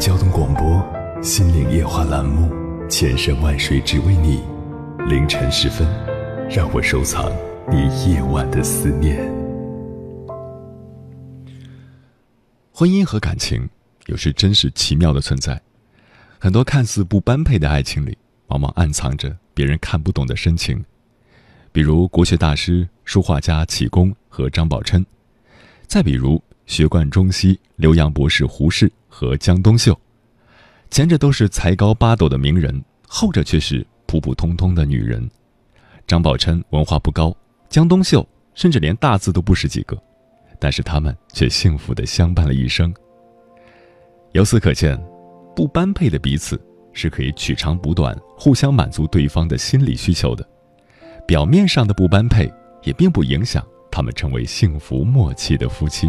交通广播《心灵夜话》栏目，千山万水只为你，凌晨时分，让我收藏你夜晚的思念。婚姻和感情有时真是奇妙的存在，很多看似不般配的爱情里，往往暗藏着别人看不懂的深情。比如国学大师、书画家启功和张宝琛，再比如学贯中西、留洋博士胡适和江冬秀。前者都是才高八斗的名人，后者却是普普通通的女人。张宝琛文化不高，江冬秀甚至连大字都不识几个，但是他们却幸福的相伴了一生。由此可见，不般配的彼此是可以取长补短，互相满足对方的心理需求的。表面上的不般配，也并不影响他们成为幸福默契的夫妻。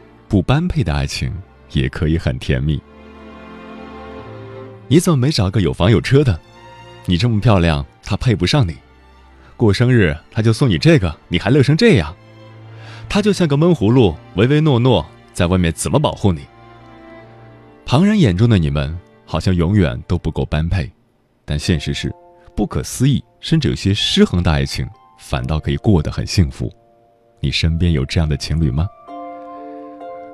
不般配的爱情也可以很甜蜜。你怎么没找个有房有车的？你这么漂亮，他配不上你。过生日他就送你这个，你还乐成这样。他就像个闷葫芦，唯唯诺诺，在外面怎么保护你？旁人眼中的你们好像永远都不够般配，但现实是，不可思议甚至有些失衡的爱情，反倒可以过得很幸福。你身边有这样的情侣吗？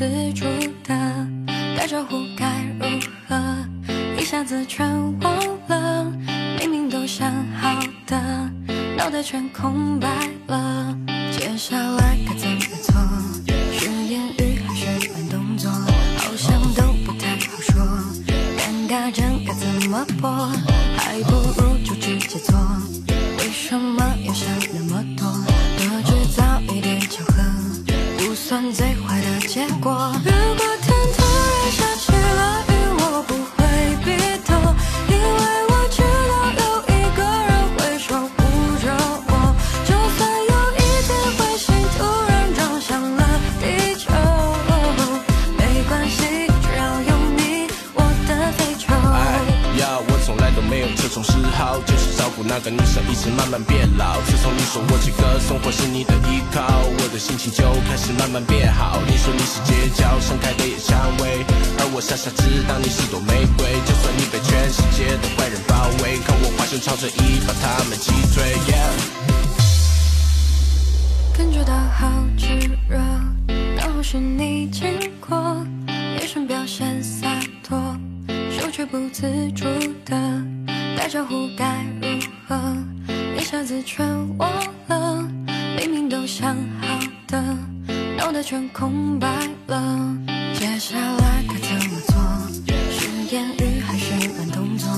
自主的打招呼该如何？一下子全忘了，明明都想好的，脑袋全空白了。接下来该怎么做？是言语还是慢动作？好像都不太好说。尴尬症该怎么破？还不如就直接做。为什么要想那么多？多制造一点巧合，不算最结果。如果天突然下起了雨，我不会避躲，因为我知道有一个人会守护着我，就算有一天彗星突然撞向了地球，没关系，只要有你，我的非洲。哎呀，我从来都没有这种嗜好，就是照顾那个女生一直慢慢变老。自从你说我这个生活是你的依靠，心情就开始慢慢变好。你说你是街角盛开的野蔷薇，而我傻傻知道你是朵玫瑰。就算你被全世界的坏人包围，看我化身超人一把他们击退。感觉到好炙热，刚好是你经过，眼神表现洒脱，手却不自主的打招呼该如何？一下子全忘了，明明都想好的，脑袋全空白了。接下来该怎么做？是言语还是慢动作？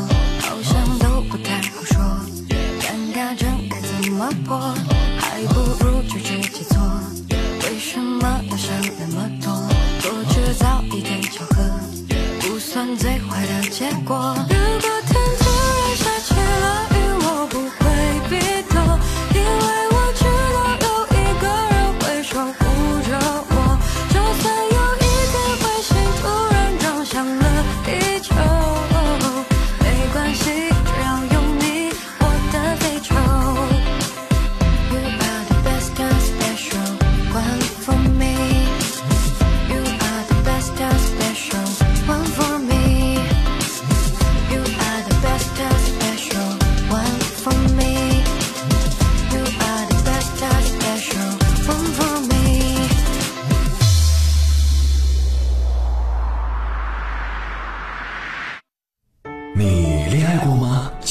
好像都不太好说。尴尬症该怎么破？还不如就直接做。为什么要想那么多？多制造一点巧合，不算最坏的结果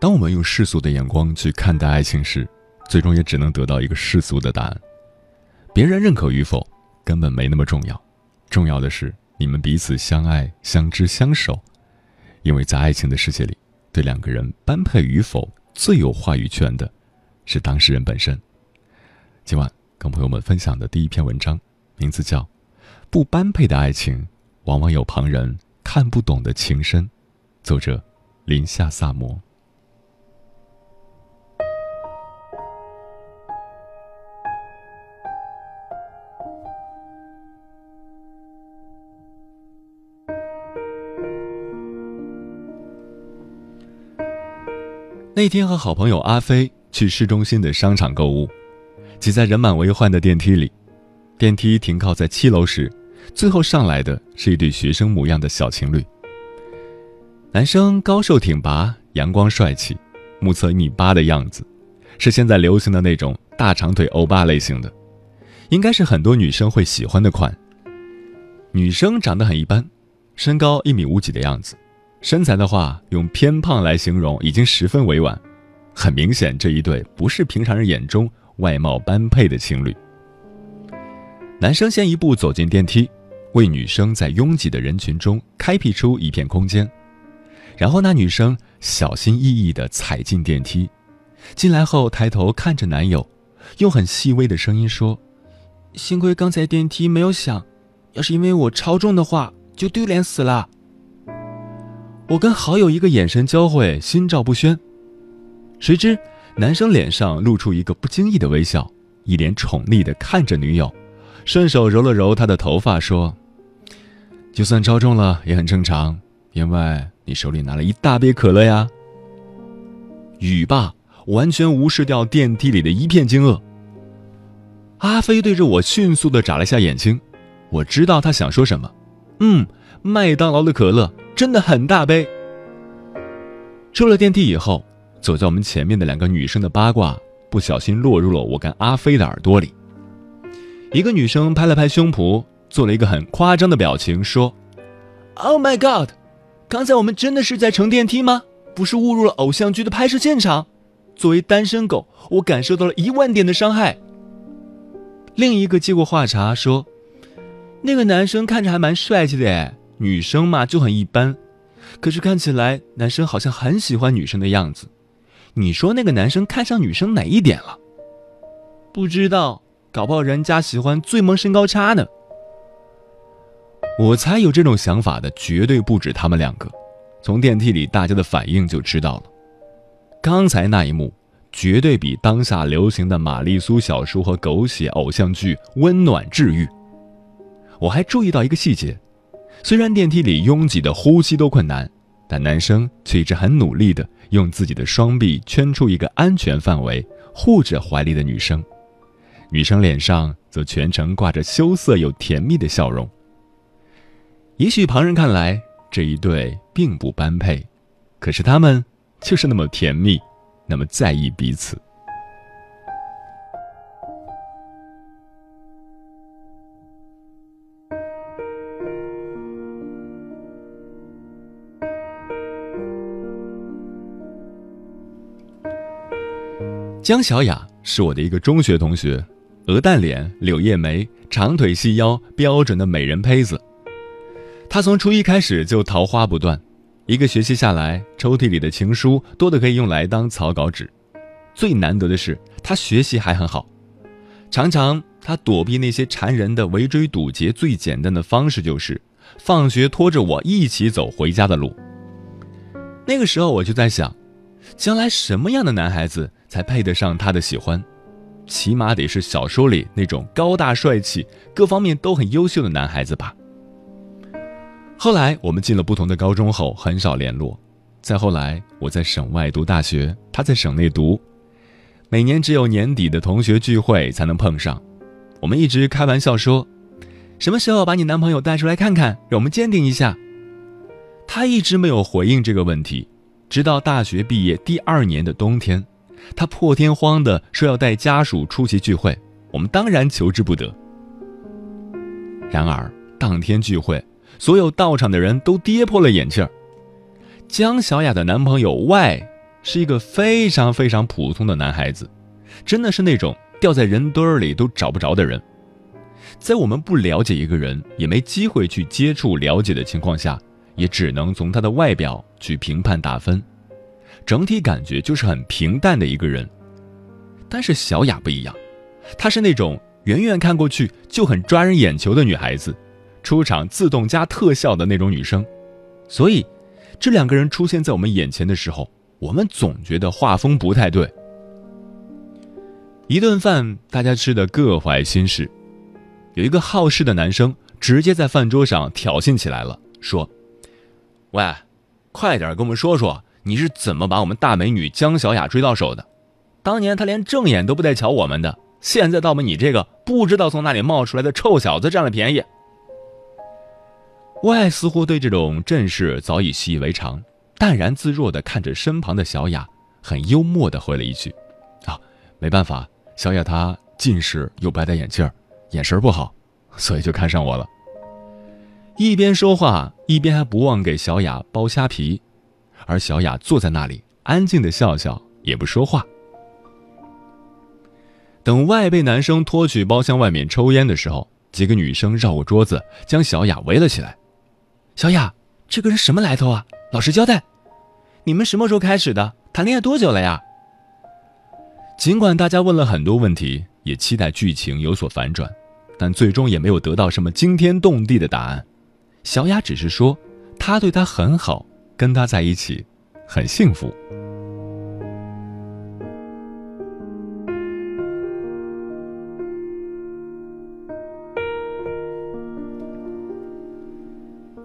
当我们用世俗的眼光去看待爱情时，最终也只能得到一个世俗的答案。别人认可与否根本没那么重要，重要的是你们彼此相爱、相知、相守。因为在爱情的世界里，对两个人般配与否最有话语权的，是当事人本身。今晚跟朋友们分享的第一篇文章，名字叫《不般配的爱情往往有旁人看不懂的情深》，作者林夏萨摩。那天和好朋友阿飞去市中心的商场购物，挤在人满为患的电梯里。电梯停靠在七楼时，最后上来的是一对学生模样的小情侣。男生高瘦挺拔，阳光帅气，目测一米八的样子，是现在流行的那种大长腿欧巴类型的，应该是很多女生会喜欢的款。女生长得很一般，身高一米五几的样子。身材的话，用偏胖来形容已经十分委婉。很明显，这一对不是平常人眼中外貌般配的情侣。男生先一步走进电梯，为女生在拥挤的人群中开辟出一片空间。然后那女生小心翼翼地踩进电梯，进来后抬头看着男友，用很细微的声音说：“幸亏刚才电梯没有响，要是因为我超重的话，就丢脸死了。”我跟好友一个眼神交汇，心照不宣。谁知男生脸上露出一个不经意的微笑，一脸宠溺的看着女友，顺手揉了揉她的头发，说：“就算超重了也很正常，因为你手里拿了一大杯可乐呀。”语罢，完全无视掉电梯里的一片惊愕。阿飞对着我迅速的眨了下眼睛，我知道他想说什么。嗯，麦当劳的可乐。真的很大杯。出了电梯以后，走在我们前面的两个女生的八卦不小心落入了我跟阿飞的耳朵里。一个女生拍了拍胸脯，做了一个很夸张的表情，说：“Oh my god，刚才我们真的是在乘电梯吗？不是误入了偶像剧的拍摄现场？作为单身狗，我感受到了一万点的伤害。”另一个接过话茬说：“那个男生看着还蛮帅气的哎。”女生嘛就很一般，可是看起来男生好像很喜欢女生的样子。你说那个男生看上女生哪一点了？不知道，搞不好人家喜欢最萌身高差呢。我猜有这种想法的绝对不止他们两个。从电梯里大家的反应就知道了。刚才那一幕绝对比当下流行的玛丽苏小说和狗血偶像剧温暖治愈。我还注意到一个细节。虽然电梯里拥挤的呼吸都困难，但男生却一直很努力地用自己的双臂圈出一个安全范围，护着怀里的女生。女生脸上则全程挂着羞涩又甜蜜的笑容。也许旁人看来这一对并不般配，可是他们就是那么甜蜜，那么在意彼此。江小雅是我的一个中学同学，鹅蛋脸、柳叶眉、长腿细腰，标准的美人胚子。她从初一开始就桃花不断，一个学期下来，抽屉里的情书多的可以用来当草稿纸。最难得的是，她学习还很好，常常她躲避那些缠人的围追堵截，最简单的方式就是放学拖着我一起走回家的路。那个时候我就在想，将来什么样的男孩子才配得上她的喜欢？起码得是小说里那种高大帅气、各方面都很优秀的男孩子吧。后来我们进了不同的高中后，很少联络。再后来，我在省外读大学，他在省内读，每年只有年底的同学聚会才能碰上。我们一直开玩笑说，什么时候把你男朋友带出来看看，让我们鉴定一下。他一直没有回应这个问题，直到大学毕业第二年的冬天。他破天荒地说要带家属出席聚会，我们当然求之不得。然而当天聚会，所有到场的人都跌破了眼镜。江小雅的男朋友 Y 是一个非常非常普通的男孩子，真的是那种掉在人堆儿里都找不着的人。在我们不了解一个人，也没机会去接触了解的情况下，也只能从他的外表去评判打分。整体感觉就是很平淡的一个人，但是小雅不一样，她是那种远远看过去就很抓人眼球的女孩子，出场自动加特效的那种女生，所以这两个人出现在我们眼前的时候，我们总觉得画风不太对。一顿饭，大家吃的各怀心事，有一个好事的男生直接在饭桌上挑衅起来了，说：“喂，快点跟我们说说。”你是怎么把我们大美女江小雅追到手的？当年她连正眼都不带瞧我们的，现在倒把你这个不知道从哪里冒出来的臭小子占了便宜。外似乎对这种阵势早已习以为常，淡然自若地看着身旁的小雅，很幽默地回了一句：“啊，没办法，小雅她近视又白戴眼镜，眼神不好，所以就看上我了。”一边说话，一边还不忘给小雅剥虾皮。而小雅坐在那里，安静的笑笑，也不说话。等外被男生拖去包厢外面抽烟的时候，几个女生绕过桌子，将小雅围了起来。小雅，这个人什么来头啊？老实交代，你们什么时候开始的？谈恋爱多久了呀？尽管大家问了很多问题，也期待剧情有所反转，但最终也没有得到什么惊天动地的答案。小雅只是说，他对她很好。跟他在一起，很幸福。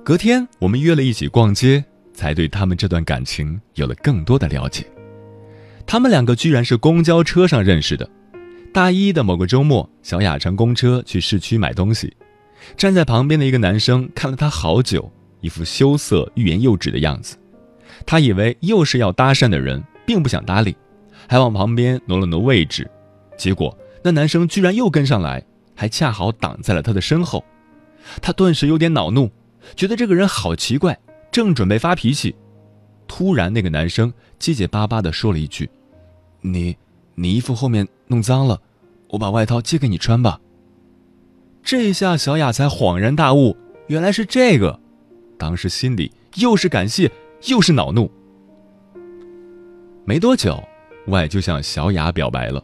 隔天，我们约了一起逛街，才对他们这段感情有了更多的了解。他们两个居然是公交车上认识的。大一的某个周末，小雅乘公车去市区买东西，站在旁边的一个男生看了他好久。一副羞涩、欲言又止的样子，他以为又是要搭讪的人，并不想搭理，还往旁边挪了挪位置。结果那男生居然又跟上来，还恰好挡在了他的身后。他顿时有点恼怒，觉得这个人好奇怪，正准备发脾气，突然那个男生结结巴巴地说了一句：“你，你衣服后面弄脏了，我把外套借给你穿吧。”这下小雅才恍然大悟，原来是这个。当时心里又是感谢又是恼怒。没多久，外就向小雅表白了，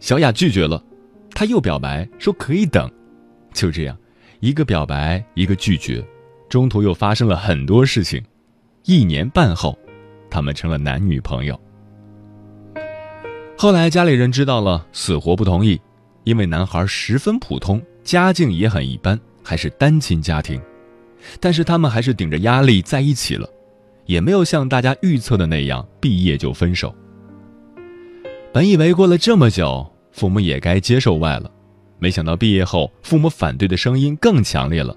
小雅拒绝了，他又表白说可以等，就这样，一个表白一个拒绝，中途又发生了很多事情。一年半后，他们成了男女朋友。后来家里人知道了，死活不同意，因为男孩十分普通，家境也很一般，还是单亲家庭。但是他们还是顶着压力在一起了，也没有像大家预测的那样毕业就分手。本以为过了这么久，父母也该接受外了，没想到毕业后，父母反对的声音更强烈了。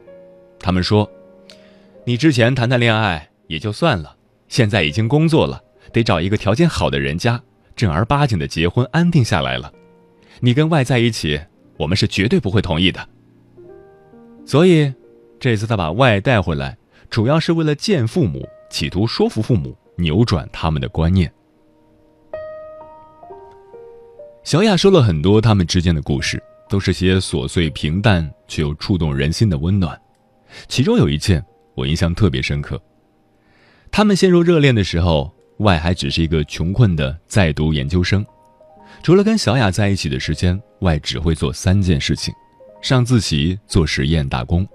他们说：“你之前谈谈恋爱也就算了，现在已经工作了，得找一个条件好的人家，正儿八经的结婚安定下来了。你跟外在一起，我们是绝对不会同意的。”所以。这次他把外带回来，主要是为了见父母，企图说服父母，扭转他们的观念。小雅说了很多他们之间的故事，都是些琐碎平淡却又触动人心的温暖。其中有一件，我印象特别深刻。他们陷入热恋的时候，外还只是一个穷困的在读研究生，除了跟小雅在一起的时间，外只会做三件事情：上自习、做实验、打工。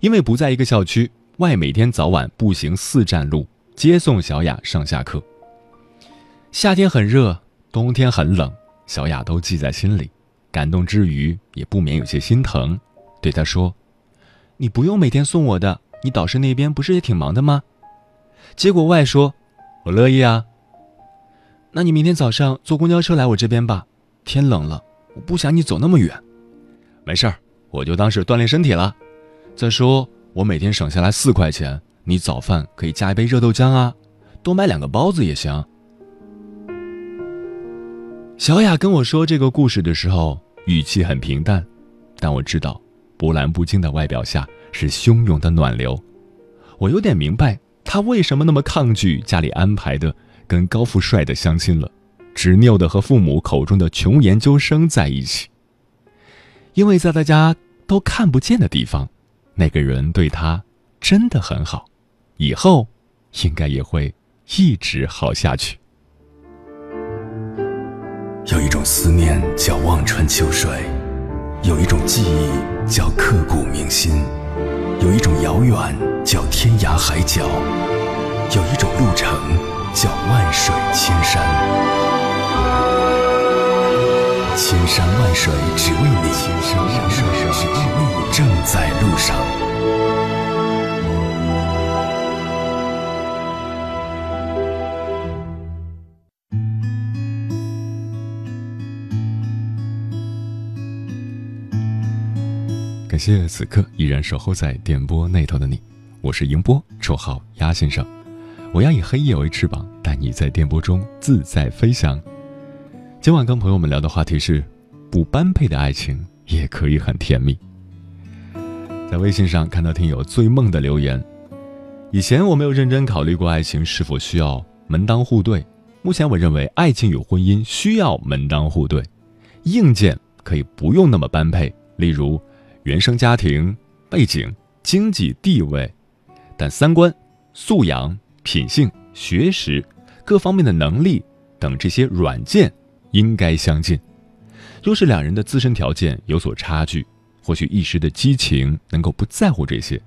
因为不在一个校区，外每天早晚步行四站路接送小雅上下课。夏天很热，冬天很冷，小雅都记在心里，感动之余也不免有些心疼，对她说：“你不用每天送我的，你导师那边不是也挺忙的吗？”结果外说：“我乐意啊。”那你明天早上坐公交车来我这边吧。天冷了，我不想你走那么远。没事儿，我就当是锻炼身体了。再说我每天省下来四块钱，你早饭可以加一杯热豆浆啊，多买两个包子也行。小雅跟我说这个故事的时候，语气很平淡，但我知道，波澜不惊的外表下是汹涌的暖流。我有点明白。他为什么那么抗拒家里安排的跟高富帅的相亲了，执拗的和父母口中的穷研究生在一起？因为在大家都看不见的地方，那个人对他真的很好，以后应该也会一直好下去。有一种思念叫望穿秋水，有一种记忆叫刻骨铭心。有一种遥远叫天涯海角，有一种路程叫万水千山。千山万水只为你，千山万水只为你，正在路上。感谢此刻依然守候在电波那头的你，我是迎波，绰号鸭先生。我要以黑夜为翅膀，带你在电波中自在飞翔。今晚跟朋友们聊的话题是：不般配的爱情也可以很甜蜜。在微信上看到听友醉梦的留言，以前我没有认真考虑过爱情是否需要门当户对，目前我认为爱情与婚姻需要门当户对，硬件可以不用那么般配，例如。原生家庭背景、经济地位，但三观、素养、品性、学识各方面的能力等这些软件应该相近。若是两人的自身条件有所差距，或许一时的激情能够不在乎这些，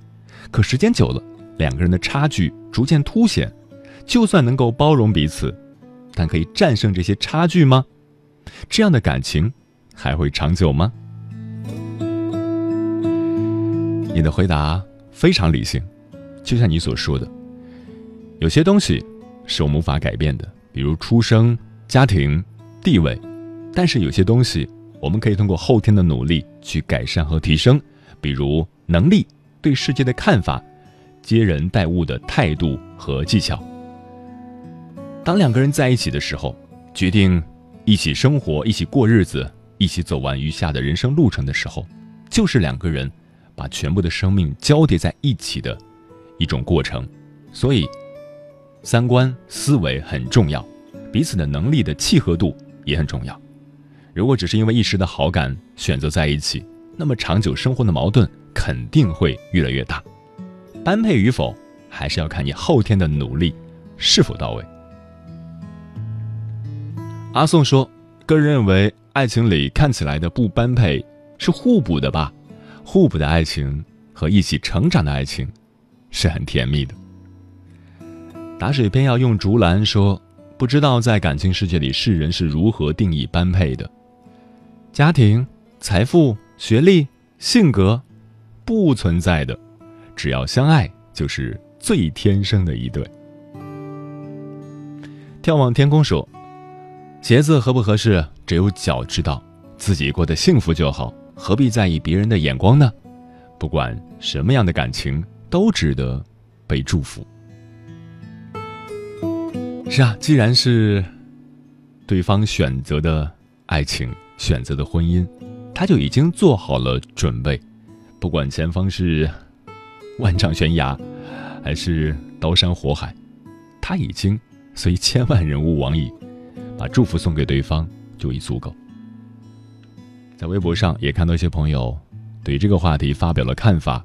可时间久了，两个人的差距逐渐凸显。就算能够包容彼此，但可以战胜这些差距吗？这样的感情还会长久吗？你的回答非常理性，就像你所说的，有些东西是我们无法改变的，比如出生、家庭、地位；但是有些东西我们可以通过后天的努力去改善和提升，比如能力、对世界的看法、接人待物的态度和技巧。当两个人在一起的时候，决定一起生活、一起过日子、一起走完余下的人生路程的时候，就是两个人。把全部的生命交叠在一起的一种过程，所以三观思维很重要，彼此的能力的契合度也很重要。如果只是因为一时的好感选择在一起，那么长久生活的矛盾肯定会越来越大。般配与否，还是要看你后天的努力是否到位。阿宋说：“个人认为，爱情里看起来的不般配是互补的吧。”互补的爱情和一起成长的爱情，是很甜蜜的。打水偏要用竹篮说，不知道在感情世界里，世人是如何定义般配的？家庭、财富、学历、性格，不存在的，只要相爱，就是最天生的一对。眺望天空说，鞋子合不合适，只有脚知道，自己过得幸福就好。何必在意别人的眼光呢？不管什么样的感情，都值得被祝福。是啊，既然是对方选择的爱情、选择的婚姻，他就已经做好了准备。不管前方是万丈悬崖，还是刀山火海，他已经虽千万人吾往矣，把祝福送给对方就已足够。在微博上也看到一些朋友对这个话题发表了看法。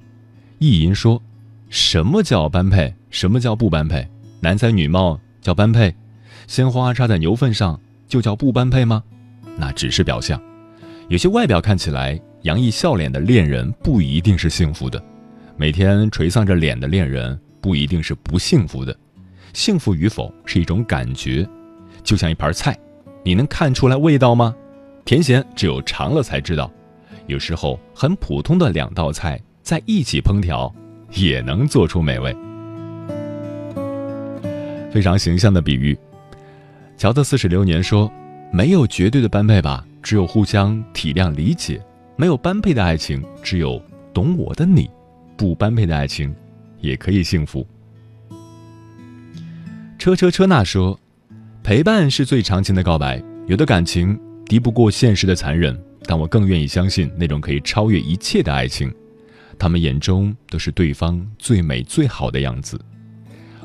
意淫说：“什么叫般配？什么叫不般配？男才女貌叫般配？鲜花插在牛粪上就叫不般配吗？那只是表象。有些外表看起来洋溢笑脸的恋人，不一定是幸福的；每天垂丧着脸的恋人，不一定是不幸福的。幸福与否是一种感觉，就像一盘菜，你能看出来味道吗？甜咸只有尝了才知道。有时候很普通的两道菜在一起烹调，也能做出美味。非常形象的比喻。乔的四十流年说：“没有绝对的般配吧，只有互相体谅理解；没有般配的爱情，只有懂我的你。不般配的爱情，也可以幸福。”车车车那说：“陪伴是最长情的告白。有的感情敌不过现实的残忍，但我更愿意相信那种可以超越一切的爱情。他们眼中都是对方最美最好的样子。”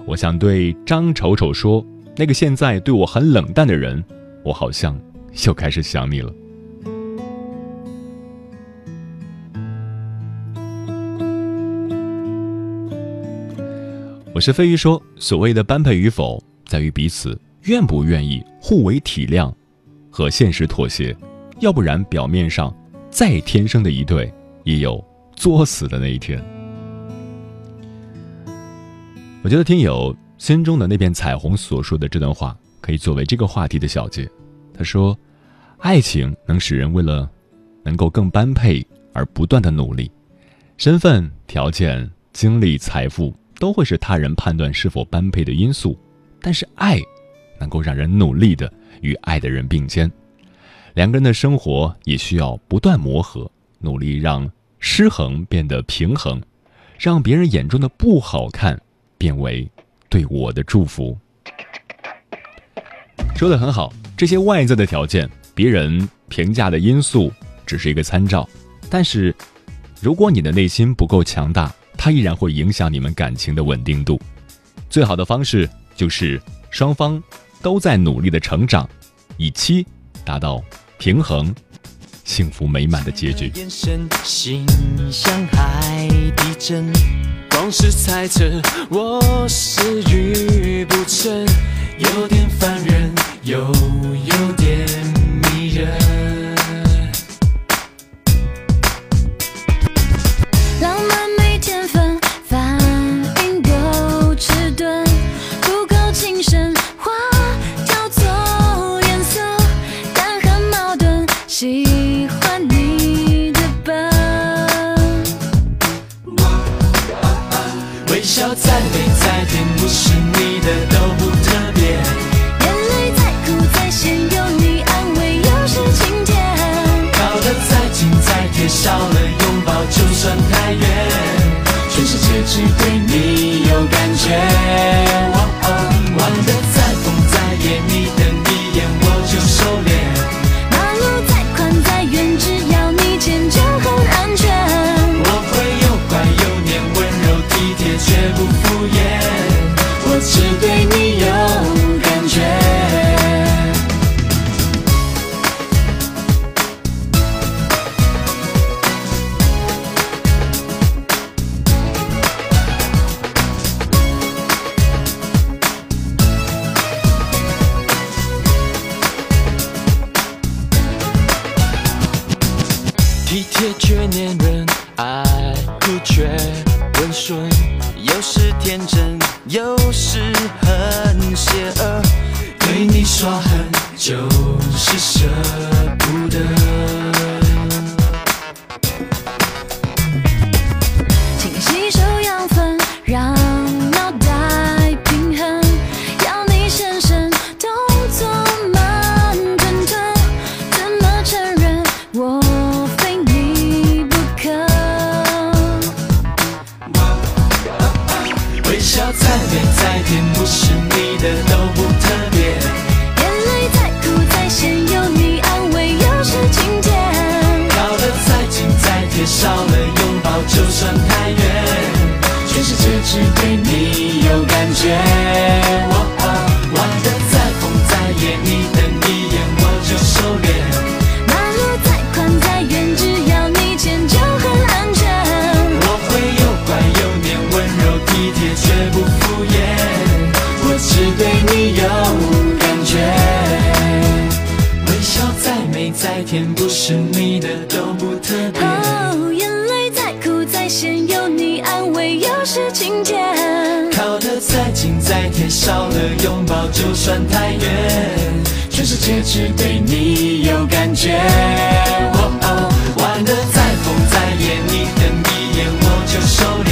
我想对张丑丑说。那个现在对我很冷淡的人，我好像又开始想你了。我是飞鱼说，所谓的般配与否，在于彼此愿不愿意互为体谅和现实妥协，要不然表面上再天生的一对，也有作死的那一天。我觉得听友。心中的那片彩虹所说的这段话，可以作为这个话题的小结。他说：“爱情能使人为了能够更般配而不断的努力，身份、条件、经历、财富都会是他人判断是否般配的因素。但是爱，能够让人努力的与爱的人并肩。两个人的生活也需要不断磨合，努力让失衡变得平衡，让别人眼中的不好看变为。”对我的祝福，说的很好。这些外在的条件，别人评价的因素，只是一个参照。但是，如果你的内心不够强大，它依然会影响你们感情的稳定度。最好的方式就是双方都在努力的成长，以期达到平衡、幸福美满的结局。眼神心像海底针总是猜测，我是愚不成，有点烦人，有你的都不特别。哦，眼泪再苦再咸，有你安慰又是晴天。靠得再近再贴，少了拥抱就算太远。全世界只对你有感觉。哦哦，玩得再疯再野，你瞪一眼我就收敛。